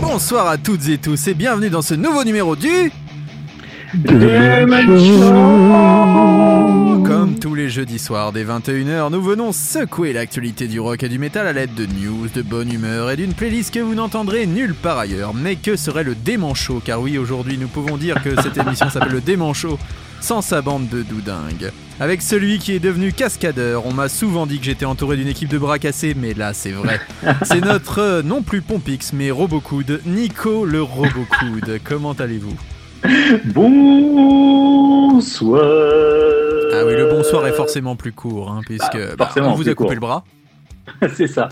Bonsoir à toutes et tous et bienvenue dans ce nouveau numéro du... Comme tous les jeudis soirs dès 21h, nous venons secouer l'actualité du rock et du métal à l'aide de news, de bonne humeur et d'une playlist que vous n'entendrez nulle part ailleurs. Mais que serait le Dément Show? Car oui, aujourd'hui nous pouvons dire que cette émission s'appelle le Dément Show sans sa bande de doudingues. Avec celui qui est devenu cascadeur, on m'a souvent dit que j'étais entouré d'une équipe de bras cassés, mais là c'est vrai. C'est notre euh, non plus Pompix, mais Robocoud, Nico le Robocoud. Comment allez-vous? Bonsoir. Ah oui, le bonsoir est forcément plus court, hein, puisque Bah, bah, forcément on vous a coupé court. le bras. C'est ça.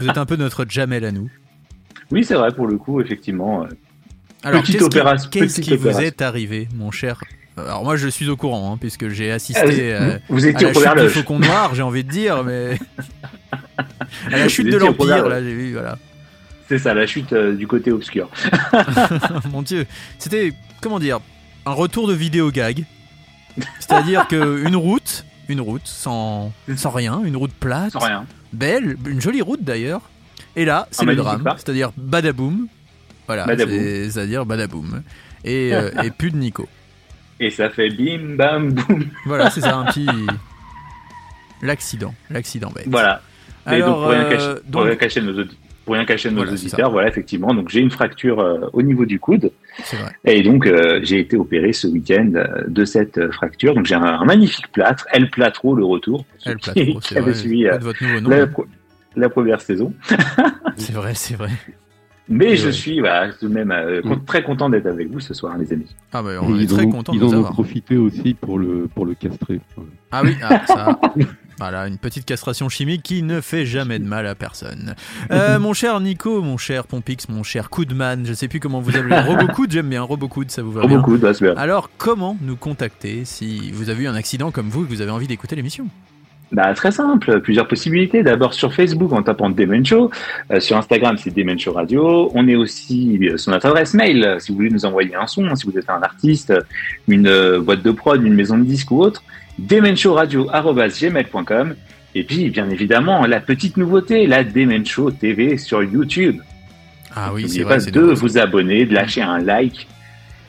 Vous êtes un peu notre Jamel à nous. Oui, c'est vrai pour le coup, effectivement. euh, Alors, Petite qu'est-ce qui- vous est arrivé, mon cher Alors moi, je suis au courant, hein, puisque j'ai Ah, assisté vous- euh, vous à étiez la au premier chute du. Faucon Noir, j'ai envie de dire, mais à la chute de l'Empire, là, j'ai vu, voilà. C'est ça, la chute euh, du côté obscur. Mon Dieu, c'était comment dire un retour de vidéo gag, c'est-à-dire que une route, une route sans sans rien, une route plate, Sans rien. belle, une jolie route d'ailleurs. Et là, c'est Un le drame, c'est-à-dire badaboum. Voilà, c'est-à-dire badaboum. Et, euh, et plus de Nico. Et ça fait bim bam boum. Voilà, c'est ça, un petit. L'accident, l'accident bête. Voilà. Et Alors, donc, pour rien euh, cacher, pour donc- rien cacher nos, audi- pour rien cacher nos Voilà, auditeurs, voilà, effectivement. Donc, j'ai une fracture euh, au niveau du coude. c'est vrai. Et donc, euh, j'ai été opéré ce week-end euh, de cette euh, fracture. Donc, j'ai un, un magnifique plâtre, El Platro, le retour. ceux Elle qui- vrai. suivi euh, de votre nouveau nom. la, première saison. C'est vrai, c'est vrai. Mais Et je ouais. suis voilà, tout de même euh, Mm. très content d'être avec vous ce soir, les amis. Ah bah on Et est ils très en ont- content de Ils vous en ont profité aussi pour le, pour le castrer. Ah oui, ah, ça. Voilà, une petite castration chimique qui ne fait jamais de mal à personne. Euh, mon cher Nico, mon cher Pompix, mon cher Coudman, je sais plus comment vous appelez. Robocoud, j'aime bien. Robocoud, ça vous va bien. bah, c'est bien. Alors, comment nous contacter si vous avez eu un accident comme vous et que vous avez envie d'écouter l'émission? Bah, très simple, plusieurs possibilités. D'abord sur Facebook en tapant Demen Show. Euh, sur Instagram, c'est Demen Show Radio. On est aussi euh, sur notre adresse mail, si vous voulez nous envoyer un son, si vous êtes un artiste, une euh, boîte de prod, une maison de disques ou autre. demenshowradio.gmail.com Et puis, bien évidemment, la petite nouveauté, la Demen Show TV sur YouTube. Ah oui, c'est pas de vous abonner, de lâcher un like.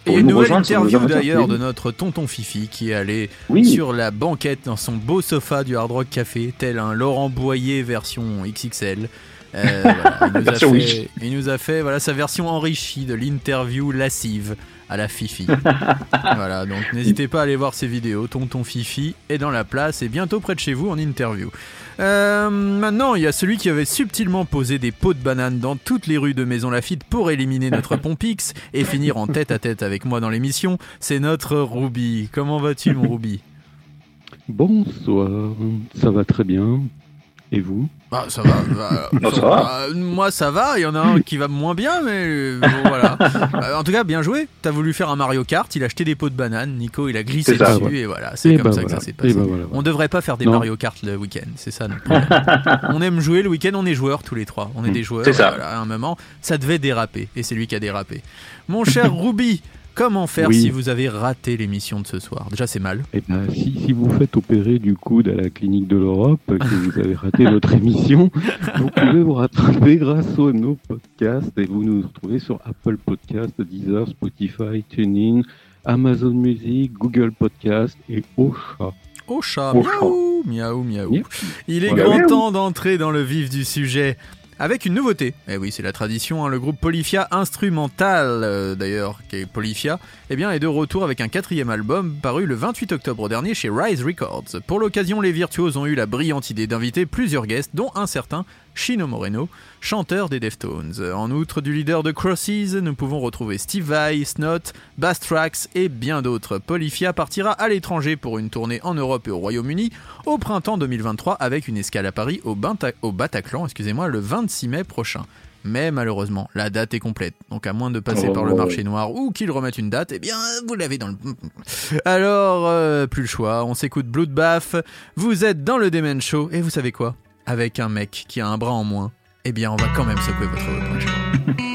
Et une nous nouvelle interview d'ailleurs de notre tonton Fifi qui est allé Oui, sur la banquette dans son beau sofa du Hard Rock Café, tel un Laurent Boyer version XXL. Euh, voilà, il, nous a fait, il nous a fait voilà sa version enrichie de l'interview lascive à la Fifi. voilà, donc n'hésitez pas à aller voir ses vidéos. Tonton Fifi est dans la place et bientôt près de chez vous en interview. Euh, maintenant, il y a celui qui avait subtilement posé des pots de banane dans toutes les rues de Maison Lafitte pour éliminer notre Pompix et finir en tête à tête avec moi dans l'émission. C'est notre Ruby. Comment vas-tu, mon Ruby Bonsoir, ça va très bien. Et vous? Bah, ça va. bah, Non, ça va. euh, moi, ça va. Il y en a un qui va moins bien, mais euh, bon, voilà. Euh, en tout cas, bien joué. T'as voulu faire un Mario Kart. Il a acheté des pots de banane. Nico, il a glissé ça, dessus. ouais. Et voilà, c'est Et comme bah ça voilà. que ça s'est Et passé. bah voilà. On devrait pas faire des Non. Mario Kart le week-end, c'est ça notre problème. on aime jouer le week-end, on est joueurs tous les trois. On est Mm. des joueurs. C'est ça. voilà, à un moment, ça devait déraper. Et c'est lui qui a dérapé. Mon cher Ruby, comment faire Oui. si vous avez raté l'émission de ce soir? Déjà, c'est mal. Eh ben, si, si vous faites opérer du coude à la clinique de l'Europe, que vous avez raté notre émission, vous pouvez vous rattraper grâce à nos podcasts et vous nous retrouvez sur Apple Podcasts, Deezer, Spotify, TuneIn, Amazon Music, Google Podcast et Ocha. Chat, Oh, miaou, miaou, miaou. Il est grand temps d'entrer dans le vif du sujet avec une nouveauté. Eh oui, c'est la tradition, hein, le groupe Polyphia Instrumental, euh, d'ailleurs, qui est Polyphia, eh bien, est de retour avec un quatrième album paru le 28 octobre dernier chez Rise Records. Pour l'occasion, les virtuoses ont eu la brillante idée d'inviter plusieurs guests, dont un certain Chino Moreno, chanteur des Deftones. En outre du leader de Crosses, nous pouvons retrouver Steve Vai, Snot, Bastrax et bien d'autres. Polyphia partira à l'étranger pour une tournée en Europe et au Royaume-Uni au printemps 2023 avec une escale à Paris au, Bataclan excusez-moi, le 26 mai prochain. Mais malheureusement, la date est complète. Donc à moins de passer Oh, par le marché noir ou qu'ils remettent une date, eh bien vous l'avez dans le... Alors, euh, plus le choix, on s'écoute Bloodbath, vous êtes dans le Demen Show, et vous savez quoi? Avec un mec qui a un bras en moins, eh bien on va quand même secouer votre reproche.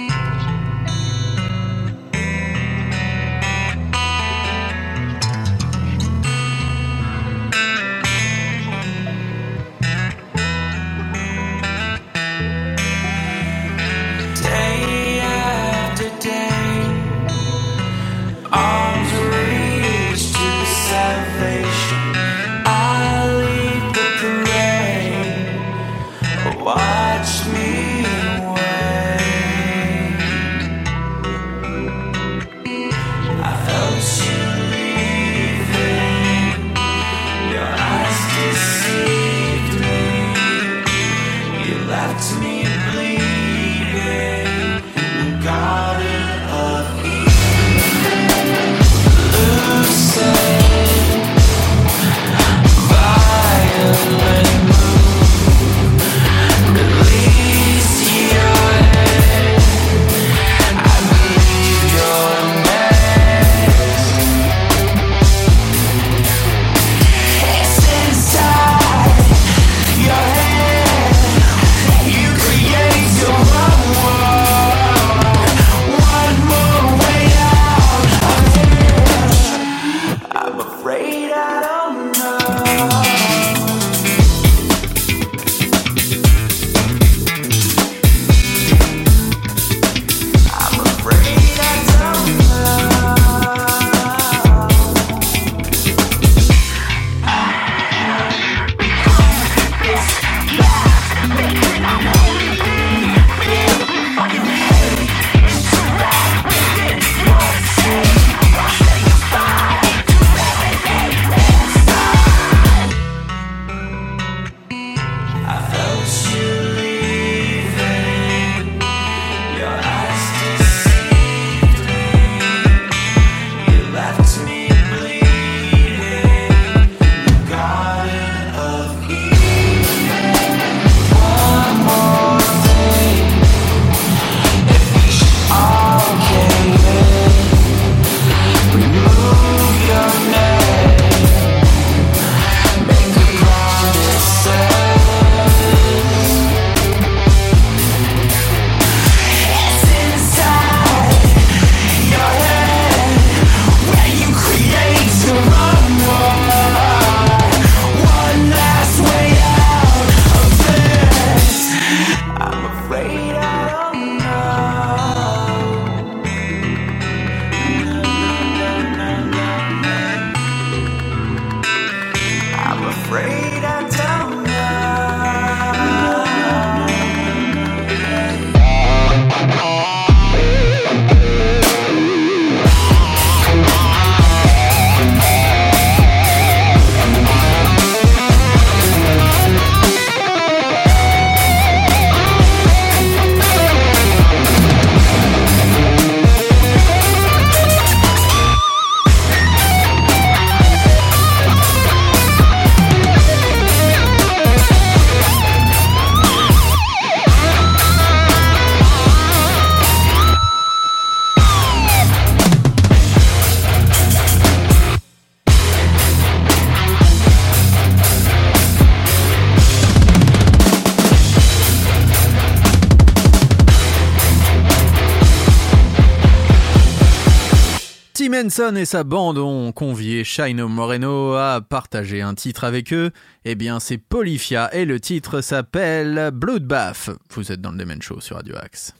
Tim Henson et sa bande ont convié Shino Moreno à partager un titre avec eux. Eh bien, c'est Polyphia et le titre s'appelle Bloodbath. Vous êtes dans le Demen Show sur Radio Axe.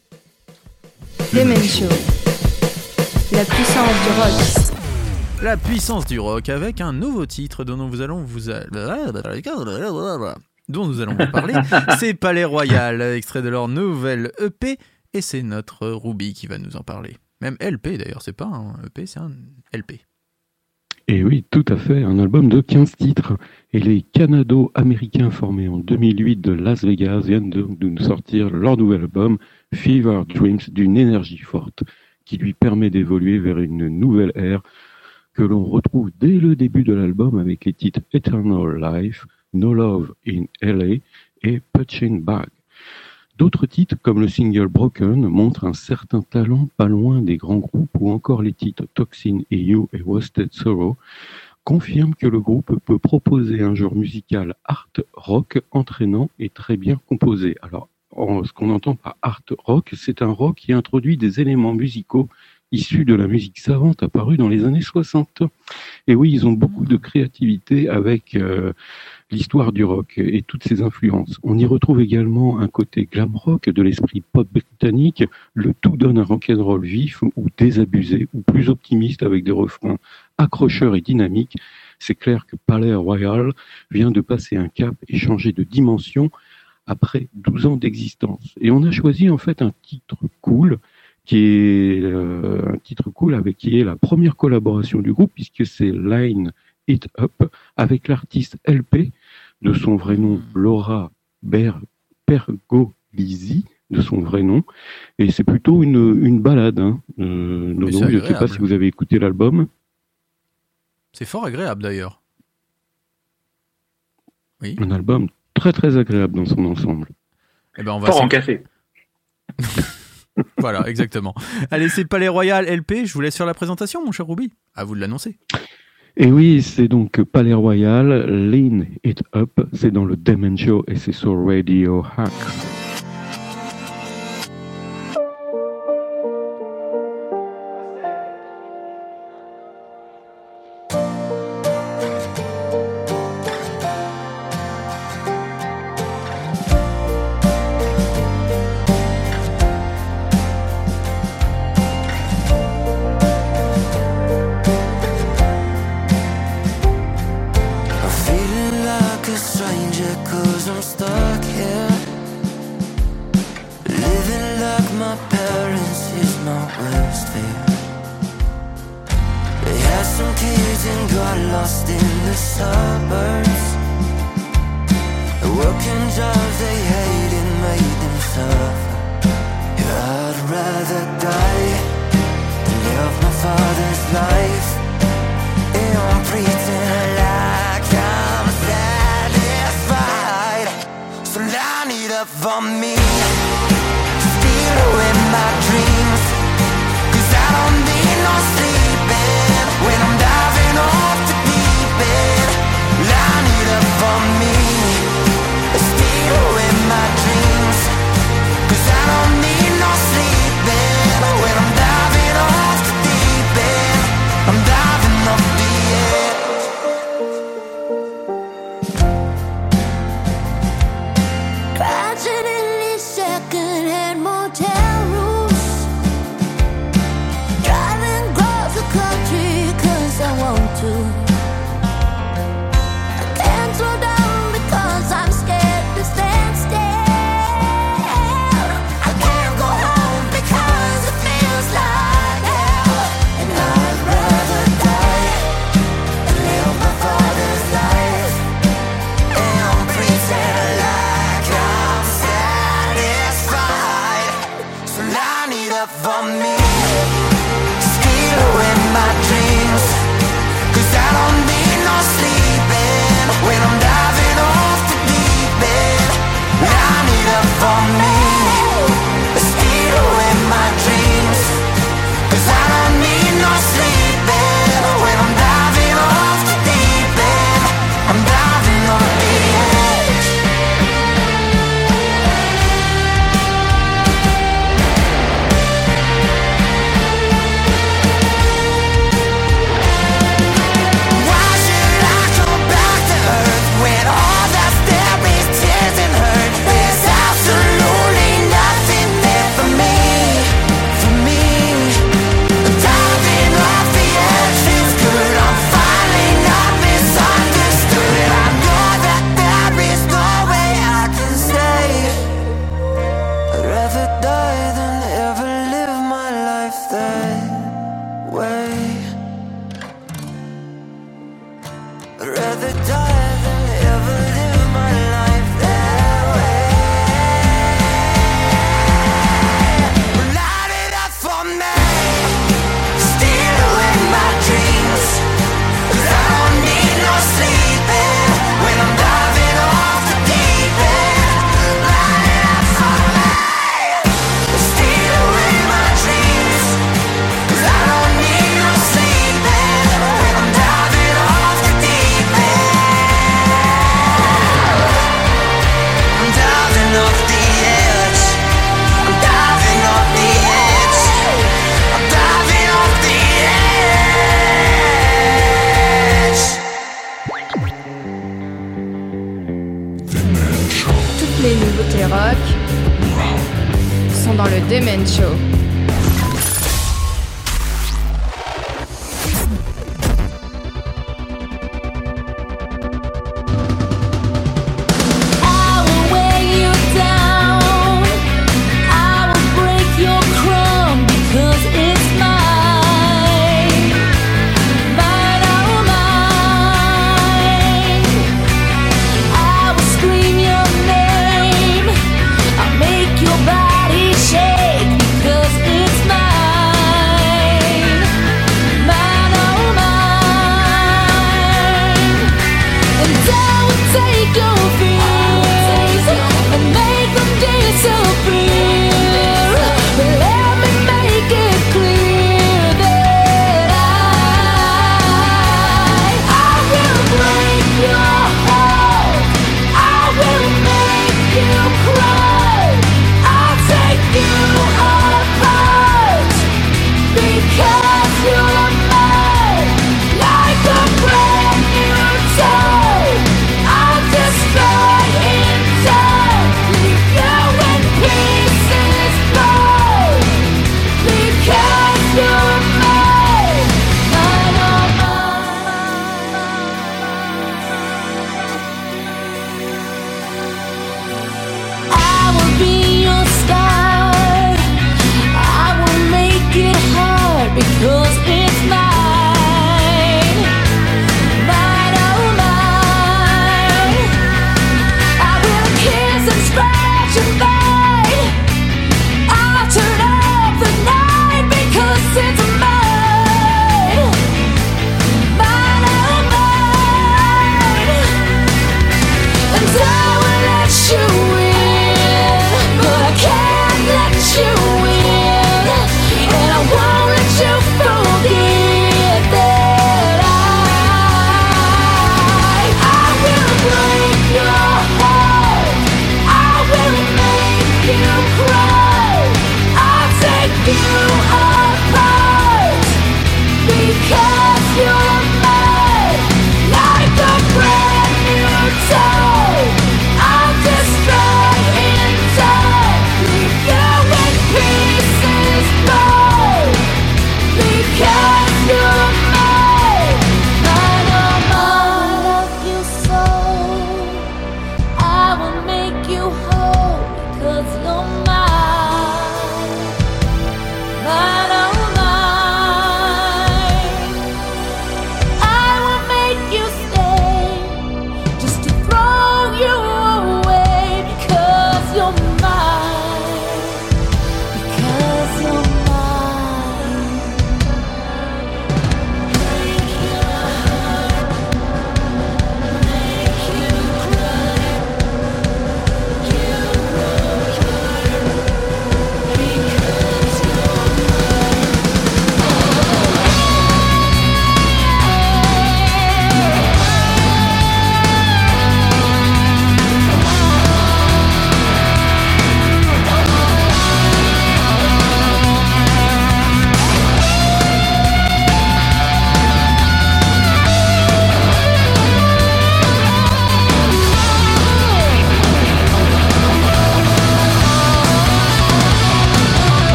Demen Show. La puissance du rock. La puissance du rock avec un nouveau titre dont nous allons vous a- dont nous allons vous parler. c'est Palais Royal, extrait de leur nouvelle EP et c'est notre Ruby qui va nous en parler. Même LP d'ailleurs, c'est pas un EP, c'est un LP. Et oui, tout à fait, un album de 15 titres. Et les Canado-Américains formés en 2008 de Las Vegas viennent de, de nous sortir leur nouvel album, Fever Dreams, d'une énergie forte qui lui permet d'évoluer vers une nouvelle ère que l'on retrouve dès le début de l'album avec les titres Eternal Life, No Love in LA et Punching Bag. D'autres titres, comme le single Broken, montrent un certain talent pas loin des grands groupes ou encore les titres Toxin et You et Wasted Sorrow confirment que le groupe peut proposer un genre musical art rock entraînant et très bien composé. Alors, ce qu'on entend par art rock, c'est un rock qui introduit des éléments musicaux issus de la musique savante apparue dans les années 60. Et oui, ils ont beaucoup de créativité avec euh, l'histoire du rock et toutes ses influences. On y retrouve également un côté glam rock de l'esprit pop britannique. Le tout donne un rock'n'roll vif ou désabusé ou plus optimiste avec des refrains accrocheurs et dynamiques. C'est clair que Palais Royal vient de passer un cap et changer de dimension après 12 ans d'existence. Et on a choisi en fait un titre cool qui est euh, un titre cool avec qui est la première collaboration du groupe puisque c'est Line It Up avec l'artiste LP de son vrai nom Laura Ber Pergolisi de son vrai nom et c'est plutôt une, une balade hein. Euh, Nono, c'est je ne sais pas si vous avez écouté l'album C'est fort agréable d'ailleurs. Oui. un album très très agréable dans son ensemble Eh ben on va Fort en café. Voilà, exactement. Allez, c'est Palais Royal LP. Je vous laisse faire la présentation, mon cher Ruby. À vous de l'annoncer. Et oui, c'est donc Palais Royal, Lean It Up, c'est dans le Demon Show et c'est sur Radio Hack. Father's life like I'm satisfied. So up for me.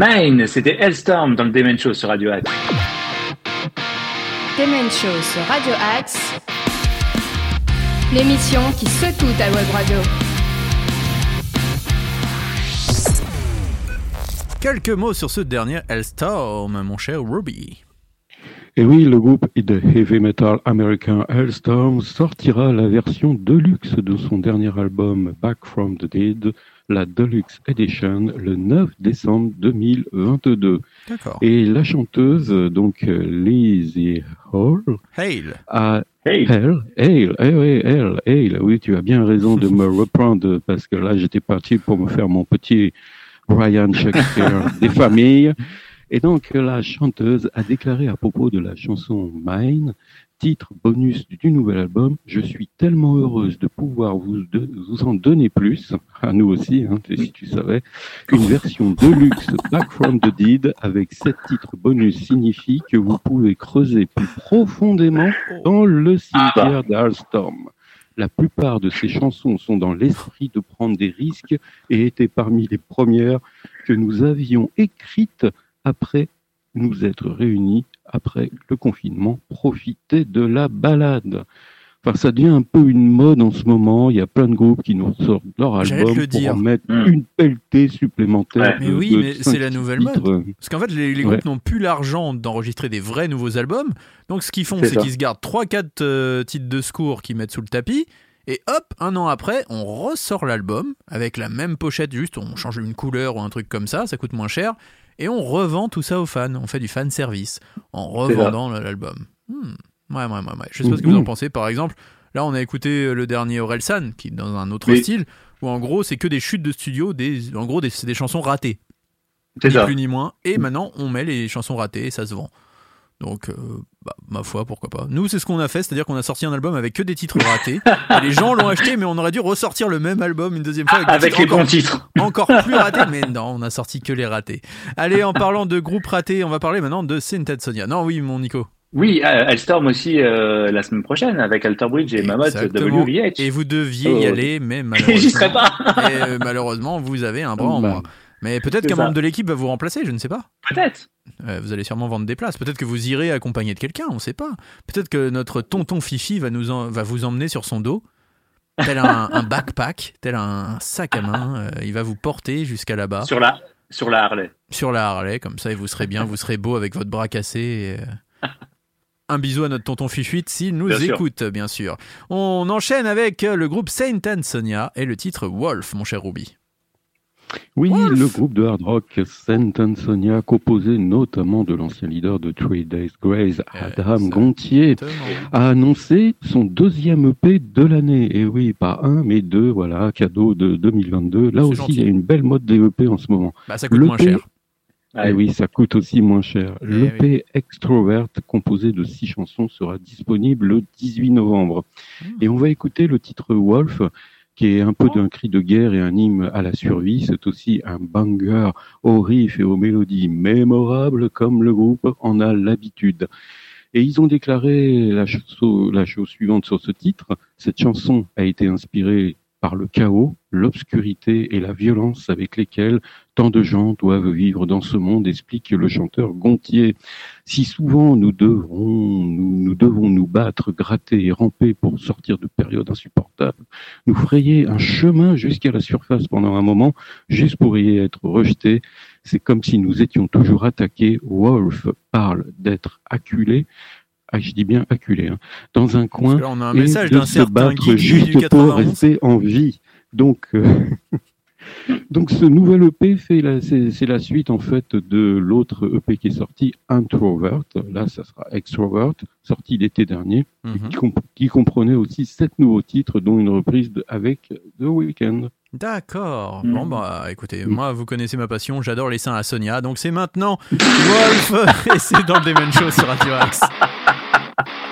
Mine, c'était Hellstorm dans le Demen Show sur Radio Axe. Demen Show sur Radio Axe, l'émission qui secoue à web radio. Quelques mots sur ce dernier Hellstorm, mon cher Ruby. Et oui, le groupe de heavy metal américain Hellstorm sortira la version deluxe de son dernier album Back from the Dead la Deluxe Edition, le 9 décembre 2022. D'accord. Et la chanteuse, donc euh, Lizzie Hall, Hail. a Hey, elle, elle, eh oui, elle, elle, oui, tu as bien raison de me reprendre parce que là, j'étais parti pour me faire mon petit Brian Shakespeare des familles. Et donc, la chanteuse a déclaré à propos de la chanson Mine, titre bonus du nouvel album, je suis tellement heureuse de pouvoir vous, de- vous en donner plus, à nous aussi, hein, si tu savais, une version deluxe Back from the Dead avec sept titres bonus signifie que vous pouvez creuser plus profondément dans le cimetière d'Alstorm. La plupart de ces chansons sont dans l'esprit de prendre des risques et étaient parmi les premières que nous avions écrites après nous être réunis après le confinement, profiter de la balade. Enfin, ça devient un peu une mode en ce moment. Il y a plein de groupes qui nous sortent leur album le pour dire. en mettre Mm. une pelletée supplémentaire. Ouais. Mais oui, de mais c'est la nouvelle titres. Parce qu'en fait, les, les Ouais. groupes n'ont plus l'argent d'enregistrer des vrais nouveaux albums. Donc, ce qu'ils font, C'est qu'ils se gardent 3-4 euh, titres de secours qu'ils mettent sous le tapis. Et hop, un an après, on ressort l'album avec la même pochette, juste on change une couleur ou un truc comme ça, ça coûte moins cher. Et on revend tout ça aux fans. On fait du fan service en revendant l'album. Hmm. Ouais, ouais, ouais, ouais. Je sais pas ce que vous en Mhm. pensez. Par exemple, là, on a écouté euh, le dernier Orelsan, qui est dans un autre Oui. style, où en gros, c'est que des chutes de studio, des, en gros, c'est des chansons ratées c'est ni ça. plus ni moins. Et maintenant, on met les chansons ratées et ça se vend. Donc, euh, bah, ma foi, pourquoi pas. Nous, c'est ce qu'on a fait, c'est-à-dire qu'on a sorti un album avec que des titres ratés. et les gens l'ont acheté, mais on aurait dû ressortir le même album une deuxième fois avec, des Avec titres les encore, bons titres. encore plus ratés. Mais non, on a sorti que les ratés. Allez, en parlant de groupe raté, on va parler maintenant de Sainted Sonia. Non, oui, mon Nico. Oui, euh, Hellstorm aussi euh, la semaine prochaine avec Alter Bridge et Mammoth. WVH. Et vous deviez y Oh. aller, mais malheureusement, pas. et, euh, malheureusement, vous avez un bras en Bah, moins. Mais peut-être qu'un membre de l'équipe va vous remplacer, je ne sais pas. Peut-être. Euh, vous allez sûrement vendre des places. Peut-être que vous irez accompagné de quelqu'un, on ne sait pas. Peut-être que notre tonton Fifi va, nous en- va vous emmener sur son dos, tel un, un backpack, tel un sac à main. Euh, il va vous porter jusqu'à là-bas, sur... Sur la sur la Harley. la Harley, comme ça, et vous serez bien, vous serez beau avec votre bras cassé. et, euh, Un bisou à notre tonton Fifuite s'il nous Bien sûr. écoute, bien sûr. On enchaîne avec le groupe Saint and Sonia et le titre Wolf, mon cher Ruby. Oui, Wolf. le groupe de hard rock Saint Ansonia, composé notamment de l'ancien leader de Three Days Grace, Adam ça- Gontier, a annoncé son deuxième EP de l'année. Et oui, pas un, mais deux, voilà, cadeau de 2022. Là aussi, gentil. il y a une belle mode des EP en ce moment. Bah, ça coûte Le moins cher. Et oui, ça coûte aussi moins cher. Eh L'EP Extrovert, composé de six chansons, sera disponible le 18 novembre. Hmm. Et on va écouter le titre Wolf, qui est un peu d'un cri de guerre et un hymne à la survie. C'est aussi un banger aux riffs et aux mélodies mémorables, comme le groupe en a l'habitude. Et ils ont déclaré la, chose- la chose suivante sur ce titre. Cette chanson a été inspirée par le chaos, l'obscurité et la violence avec lesquelles tant de gens doivent vivre dans ce monde, explique le chanteur Gontier. Si souvent nous nous devons nous battre, gratter et ramper pour sortir de périodes insupportables, nous frayer un chemin jusqu'à la surface pendant un moment, juste pour y être rejetés, c'est comme si nous étions toujours attaqués. Wolf parle d'être acculé, ah, je dis bien acculé, hein, dans un coin là, on a un et message de se battre Guigui juste pour 91. rester en vie. Donc, euh, donc ce nouvel EP fait la, c'est, c'est la suite en fait de l'autre EP qui est sorti, Introvert. Là, ça sera Extrovert, sorti l'été dernier, Mhm. qui, comp- qui comprenait aussi sept nouveaux titres, dont une reprise de- avec The Weeknd. D'accord. Mm. Bon bah écoutez, Mm. moi vous connaissez ma passion, j'adore les seins à Sonia, donc c'est maintenant Wolf et c'est dans le Demon Show sur Radio Axe.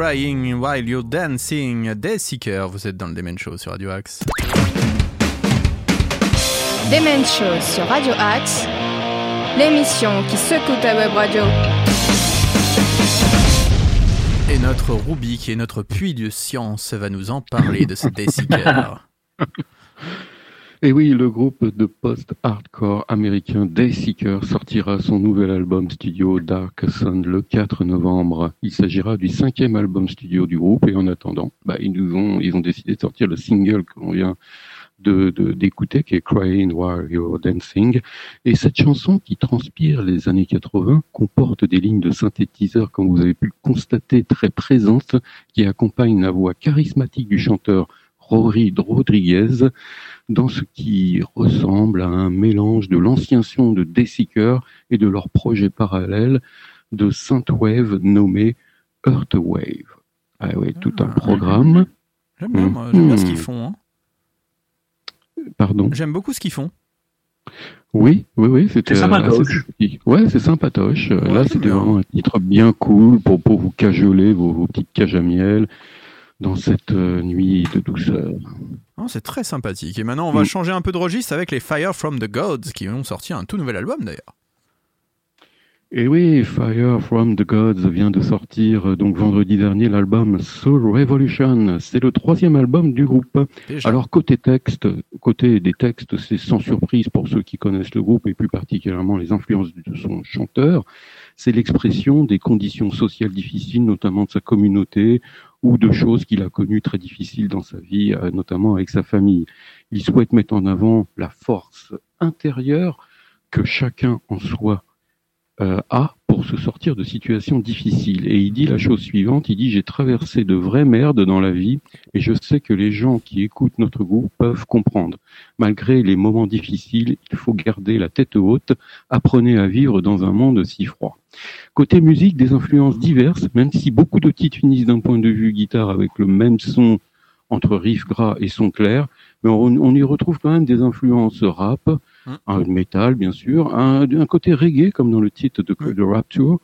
Crying while you're dancing. Dayseeker, vous êtes dans le Demen Show sur Radio Axe. Demen Show sur Radio Axe, l'émission qui secoue ta web radio. Et notre Ruby, qui est notre puits de science, va nous en parler de ce Dayseeker. Et oui, le groupe de post-hardcore américain Dayseeker sortira son nouvel album studio Dark Sun le 4 novembre. Il s'agira du cinquième album studio du groupe et en attendant, bah, ils nous ont, ils ont décidé de sortir le single que l'on vient de, de- d'écouter, qui est Crying While You're Dancing. Et cette chanson qui transpire les années 80 comporte des lignes de synthétiseur, comme vous avez pu le constater, très présentes, qui accompagnent la voix charismatique du chanteur Rodriguez dans ce qui ressemble à un mélange de l'ancien son de Dayseeker et de leur projet parallèle de synthwave nommé Earthwave. Ah oui, tout un programme. J'aime bien, moi, j'aime bien ce qu'ils font. hein. Pardon? J'aime beaucoup ce qu'ils font. Oui, oui, oui, c'était C'est euh, sympatoche. assez. Ouais, c'est sympatoche. Ouais, Là, c'est c'était bien. vraiment un titre bien cool pour, pour vous cajoler vos, vos petites cages à miel dans cette euh, nuit de douceur. Oh, c'est très sympathique. Et maintenant, on va Mm. changer un peu de registre avec les Fire from the Gods qui ont sorti un tout nouvel album d'ailleurs. Et oui, Fire from the Gods vient de sortir euh, donc vendredi dernier l'album Soul Revolution. C'est le troisième album du groupe. Déjà. Alors côté texte, côté des textes, c'est sans surprise pour ceux qui connaissent le groupe et plus particulièrement les influences de son chanteur. C'est l'expression des conditions sociales difficiles, notamment de sa communauté ou de choses qu'il a connues très difficiles dans sa vie, euh, notamment avec sa famille. Il souhaite mettre en avant la force intérieure que chacun en soi a pour se sortir de situations difficiles. Et il dit la chose suivante, il dit j'ai traversé de vraies merdes dans la vie et je sais que les gens qui écoutent notre groupe peuvent comprendre. Malgré les moments difficiles, il faut garder la tête haute, apprenez à vivre dans un monde si froid. Côté musique, des influences diverses, même si beaucoup de titres d'un point de vue guitare avec le même son entre riff gras et son clair, mais on, on y retrouve quand même des influences rap, Hum. un métal bien sûr, un, un côté reggae comme dans le titre de, de Rapture,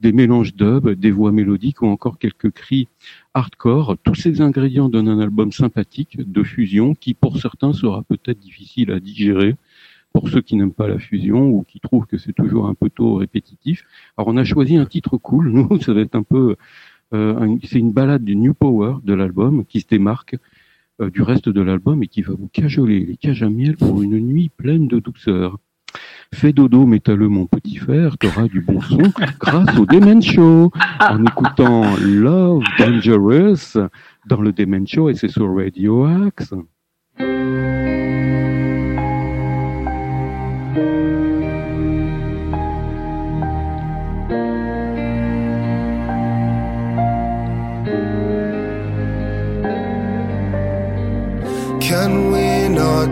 des mélanges dub, des voix mélodiques ou encore quelques cris hardcore. Tous ces ingrédients donnent un album sympathique de fusion qui pour certains sera peut-être difficile à digérer pour ceux qui n'aiment pas la fusion ou qui trouvent que c'est toujours un peu tôt répétitif. Alors on a choisi un titre cool, nous ça va être un peu c'est une balade du New Power de l'album qui se démarque euh, du reste de l'album et qui va vous cajoler les cages à miel pour une nuit pleine de douceur. Fais dodo métalleux mon petit frère, t'auras du bon son grâce au Demen Show en écoutant Love Dangerous dans le Demen Show et c'est sur Radio Axe.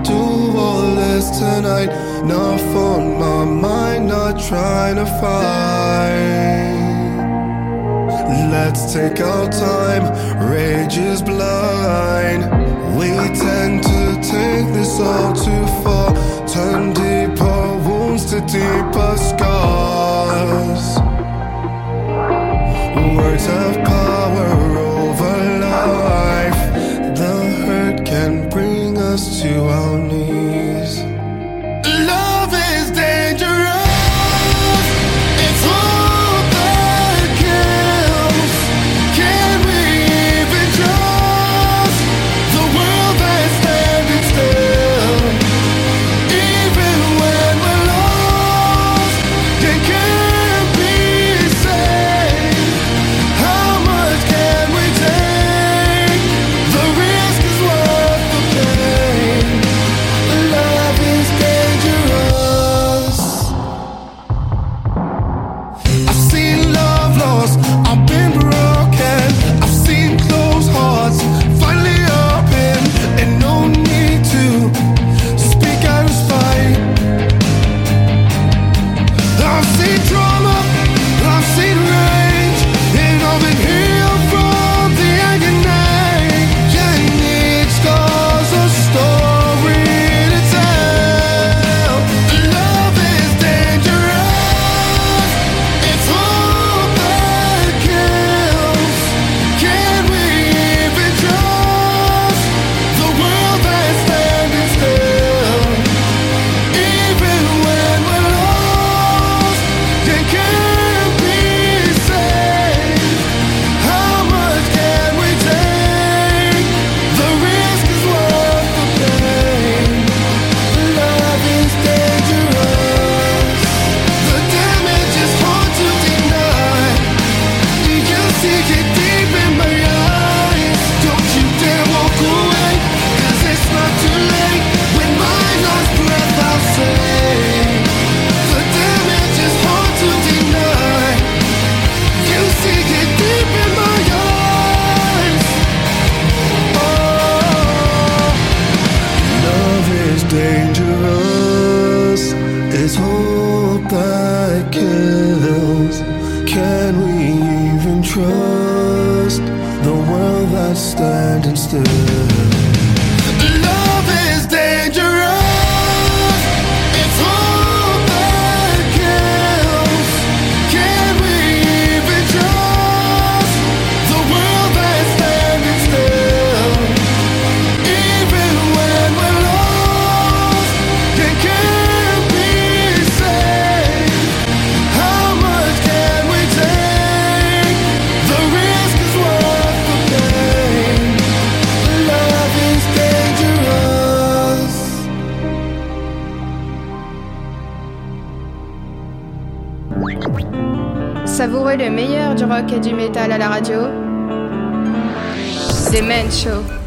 Do all this tonight? Not on my mind, not trying to fight. Let's take our time, rage is blind. We tend to take this all too far, turn deeper wounds to deeper scars. Words have power du métal à la radio. C'est Men Show.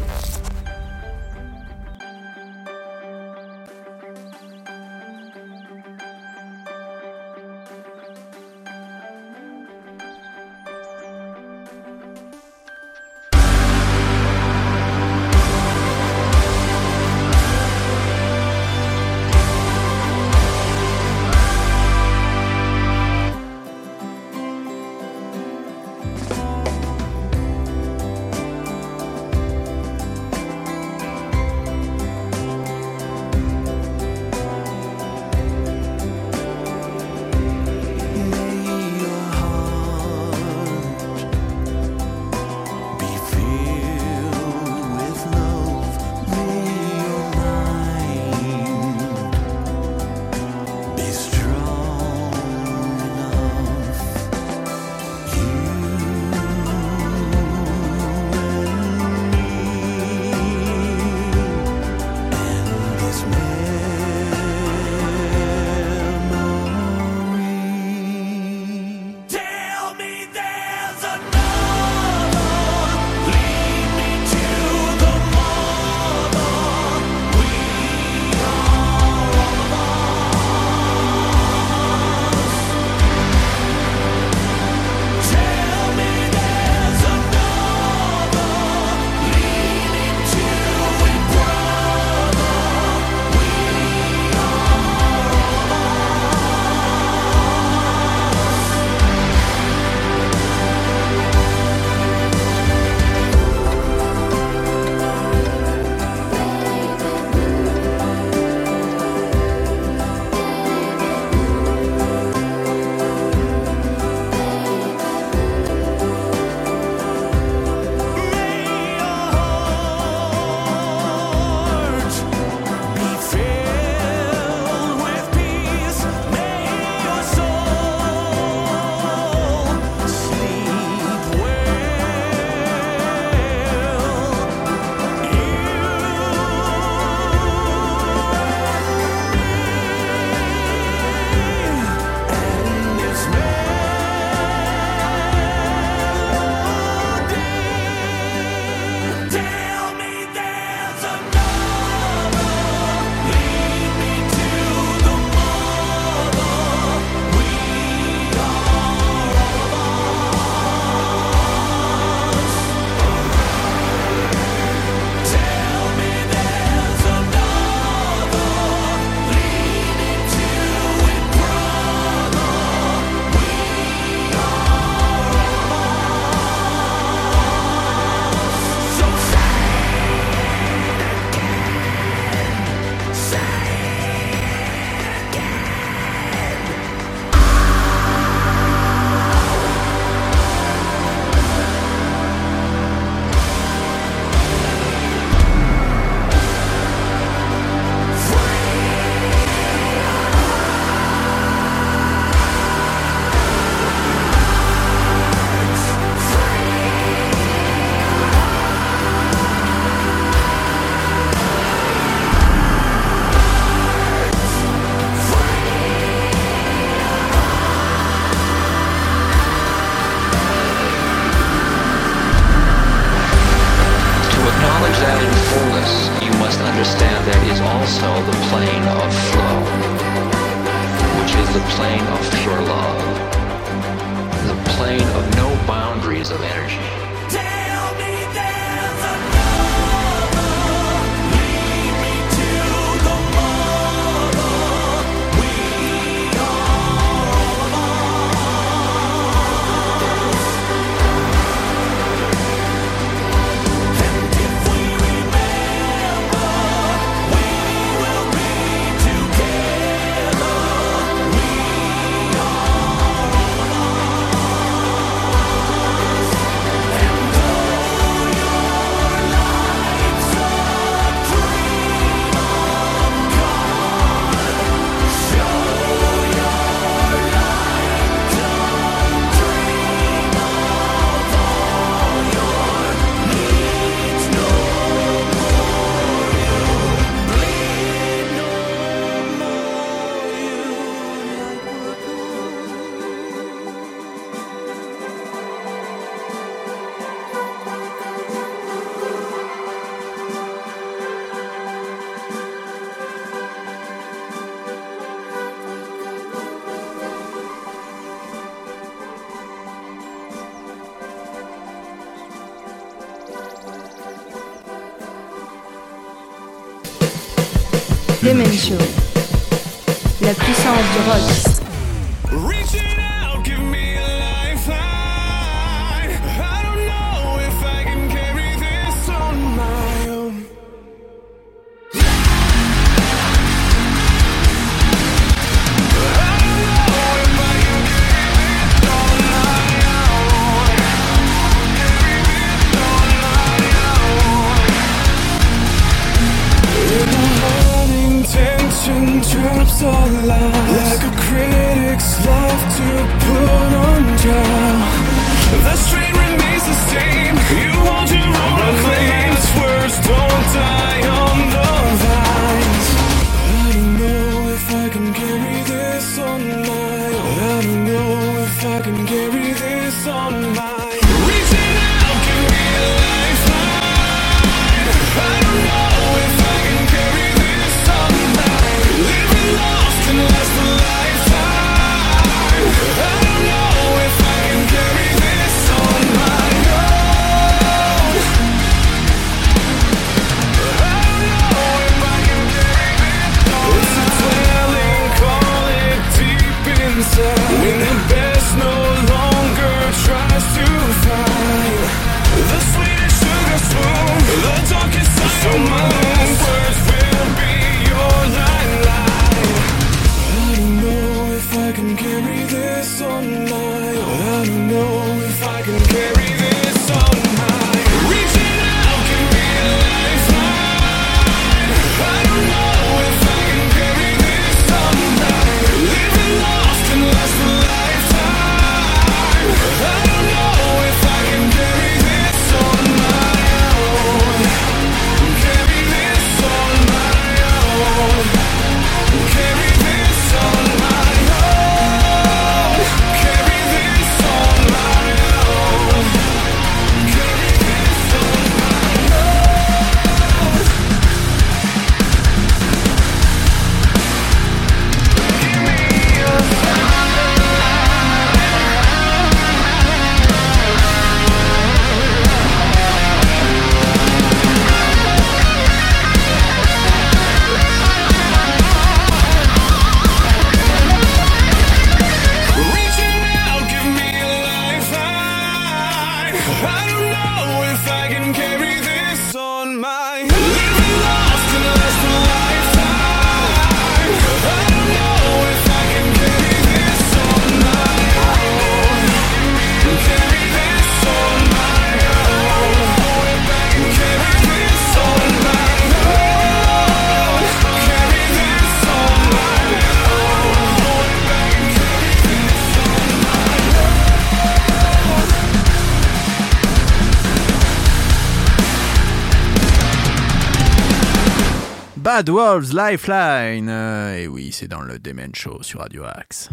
Bad Wolves Lifeline. Euh, et oui, c'est dans le Demen Show sur Radio Axe.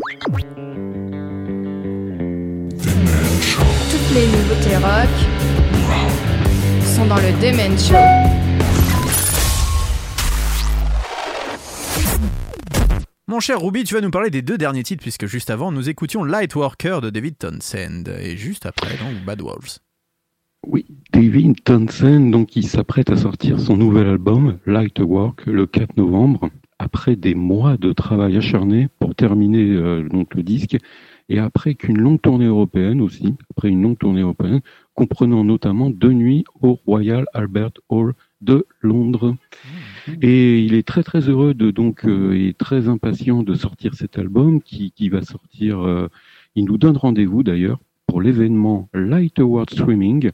Toutes les nouveautés rock sont dans le Demen Show. Mon cher Ruby, tu vas nous parler des deux derniers titres puisque juste avant nous écoutions Lightworker de David Townsend et juste après donc Bad Wolves. Oui, David Townsend, donc, il s'apprête à sortir son nouvel album, Light Work, le 4 novembre, après des mois de travail acharné pour terminer euh, donc, le disque, et après qu'une longue tournée européenne aussi, après une longue tournée européenne, comprenant notamment deux nuits au Royal Albert Hall de Londres. Et il est très très heureux de donc euh, et très impatient de sortir cet album qui, qui va sortir. euh, il nous donne rendez-vous d'ailleurs pour l'événement Light Award Streaming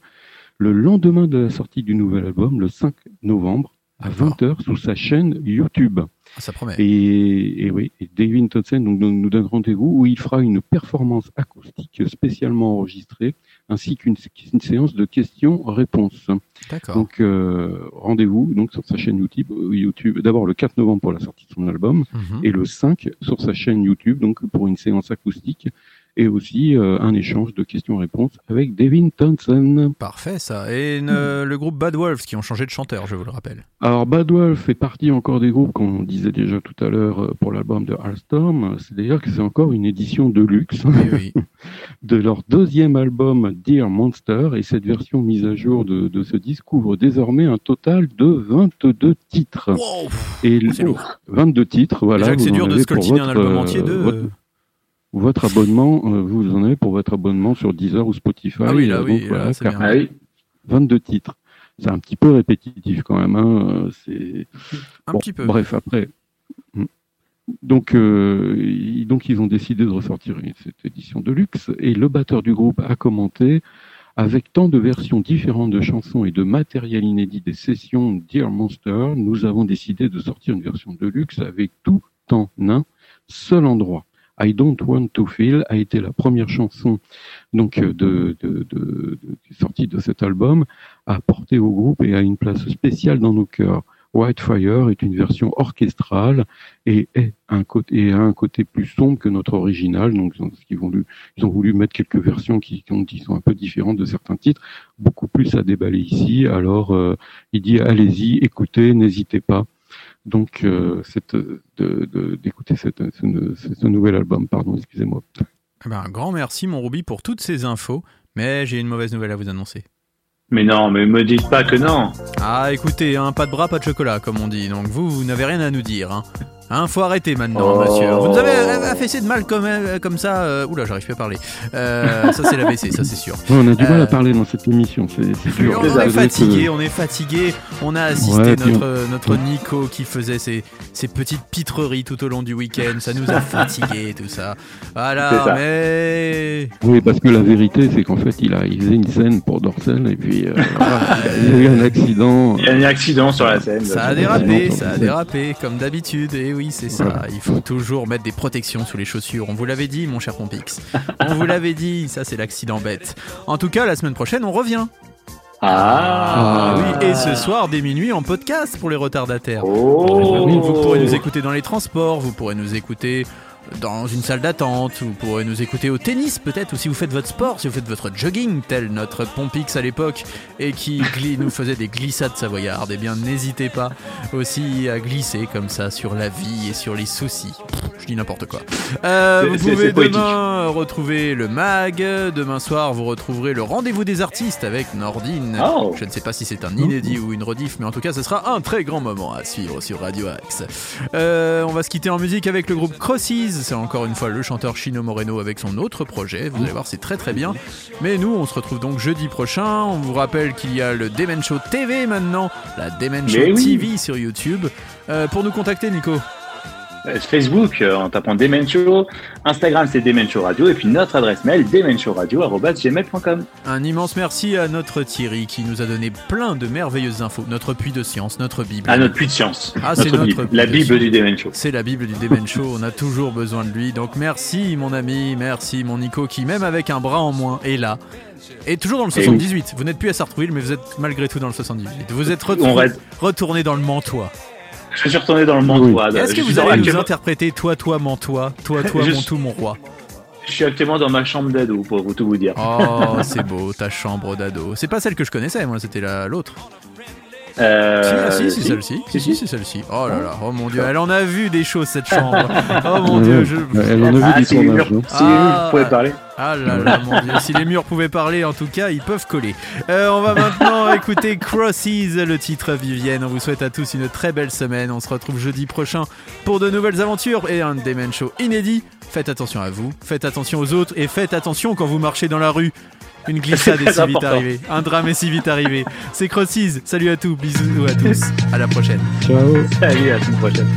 le lendemain de la sortie du nouvel album, le 5 novembre à 20h sur sa chaîne YouTube. Ah, ça promet. Et, et oui, et David donc, nous donne rendez-vous où il fera une performance acoustique spécialement enregistrée ainsi qu'une une séance de questions-réponses. D'accord. Donc euh, rendez-vous donc sur sa chaîne YouTube, euh, YouTube d'abord le 4 novembre pour la sortie de son album Mhm. et le 5 sur sa chaîne YouTube donc pour une séance acoustique et aussi euh, un échange de questions-réponses avec Devin Townsend. Parfait ça. Et euh, le groupe Bad Wolves qui ont changé de chanteur, je vous le rappelle. Alors Bad Wolf fait partie encore des groupes qu'on disait déjà tout à l'heure euh, pour l'album de Alstorm. C'est-à-dire que c'est encore une édition de luxe Oui, de leur deuxième album Dear Monster et cette version mise à jour de, de ce disque couvre désormais un total de 22 titres. Wow. Et le- c'est lourd. 22 titres, voilà. C'est dur de scoltiner un album entier de. votre, votre abonnement, euh, vous en avez pour votre abonnement sur Deezer ou Spotify. Ah oui, là, euh, oui, donc, là, voilà, c'est bien. Ah oui. 22 titres. C'est un petit peu répétitif quand même. Hein. euh, C'est Un Bon, petit peu. Bref, après. Hmm. Donc, euh, ils- donc, ils ont décidé de ressortir cette édition de luxe et le batteur du groupe a commenté avec tant de versions différentes de chansons et de matériel inédit des sessions Dear Monster, nous avons décidé de sortir une version de luxe avec tout en un seul endroit. I Don't Want to Feel a été la première chanson donc euh, de, de, de, sortie de cet album, apportée au groupe et a une place spéciale dans nos cœurs. Whitefire est une version orchestrale et est un côté, et a un côté plus sombre que notre original. Donc, ils ont, voulu, ils ont voulu mettre quelques versions qui, qui sont un peu différentes de certains titres, beaucoup plus à déballer ici. Alors, euh, il dit allez-y, écoutez, n'hésitez pas. Donc, euh, cette, de- de- d'écouter cette, ce, ce- ce nouvel album. Pardon, excusez-moi. Eh ben, un grand merci, mon Ruby, pour toutes ces infos. Mais j'ai une mauvaise nouvelle à vous annoncer. Mais non, mais me dites pas que non. Ah, écoutez, hein, pas de bras, pas de chocolat, comme on dit. Donc vous, vous n'avez rien à nous dire. Hein. Hein, faut arrêter maintenant, Oh. monsieur. Vous nous avez affaissé de mal comme, euh, comme ça. euh, Oula, j'arrive plus à parler. Euh, ça, c'est l'ABC, ça, c'est sûr. Ouais, on a du mal Euh, à parler dans cette émission. C'est, dur. on est fatigué, on est fatigué. On a assisté Ouais, notre, notre Nico qui faisait ses, ses petites pitreries tout au long du week-end. Ça nous a fatigué, tout ça. C'est Voilà, ça. mais. Oui, parce que la vérité, c'est qu'en fait, il a, il faisait une scène pour Dorsel et puis euh, voilà, il a eu un accident. Il y a un accident sur la scène. Ça a dérapé, ça a dérapé, comme d'habitude. Et oui, c'est ça. Il faut toujours mettre des protections sous les chaussures. On vous l'avait dit, mon cher Pompix. On vous l'avait dit. Ça, c'est l'accident bête. En tout cas, la semaine prochaine, on revient. Ah, oui. Et ce soir, dès minuit, en podcast pour les retardataires. Oh. Oui, vous pourrez nous écouter dans les transports, vous pourrez nous écouter dans une salle d'attente, vous pourrez nous écouter au tennis peut-être, ou si vous faites votre sport, si vous faites votre jogging, tel notre Pompix à l'époque, et qui nous faisait des glissades savoyardes, eh bien n'hésitez pas aussi à glisser comme ça sur la vie et sur les soucis. Je dis n'importe quoi. Euh, vous pouvez poétique. demain retrouver le mag, demain soir vous retrouverez le rendez-vous des artistes avec Nordine. Oh. Je ne sais pas si c'est un inédit ou une rediff, mais en tout cas, ce sera un très grand moment à suivre sur Radio Axe. Euh, on va se quitter en musique avec le groupe C'est encore une fois le chanteur Chino Moreno avec son autre projet. Vous allez voir, c'est très très bien. Mais nous, on se retrouve donc jeudi prochain. On vous rappelle qu'il y a le Demen Show TV maintenant, la Demen Show oui. TV sur YouTube. Euh, pour nous contacter, Nico. Euh, Facebook euh, en tapant Demen Show, Instagram c'est Demen Show Radio et puis notre adresse mail demenshowradio@gmail.com. Un immense merci à notre Thierry qui nous a donné plein de merveilleuses infos. Notre puits de science, notre Bible. À notre puits de science, Ah, c'est notre Bible, la Bible du Demen Show. C'est la Bible du Demen Show, on a toujours besoin de lui. Donc merci mon ami, merci mon Nico qui même avec un bras en moins est là. Et toujours dans le Et 78. Vous n'êtes plus à Sartrouville mais vous êtes malgré tout dans le 78. Vous êtes On retour- reste- retourné dans le Mantois. Je suis retourné dans le Mantois. Est-ce que vous allez nous actuellement- interpréter toi, toi, Mantois, toi, toi, mon tout, mon roi Je suis actuellement dans ma chambre d'ado pour vous tout vous dire. Oh, c'est beau, ta chambre d'ado. C'est pas celle que je connaissais, moi, c'était la- l'autre. Euh, Si, ah, si, c'est si. celle-ci. Si, si, c'est celle-ci. Oh là là, oh mon dieu, elle en a vu des choses cette chambre. Oh mon dieu, je. Elle en a vu Ah, des si les murs, tournages. hein. si les murs Ah. pouvaient parler. Ah là là, mon dieu, si les murs pouvaient parler, en tout cas, ils peuvent coller. Euh, on va maintenant écouter Crossies, le titre Vivienne. On vous souhaite à tous une très belle semaine. On se retrouve jeudi prochain pour de nouvelles aventures et un Demen Show inédit. Faites attention à vous, faites attention aux autres et faites attention quand vous marchez dans la rue. Une glissade est si vite arrivée. Un drame est si vite arrivé. C'est Crossies. Salut à tous, bisous à tous. À la prochaine. Ciao. Salut, à la prochaine.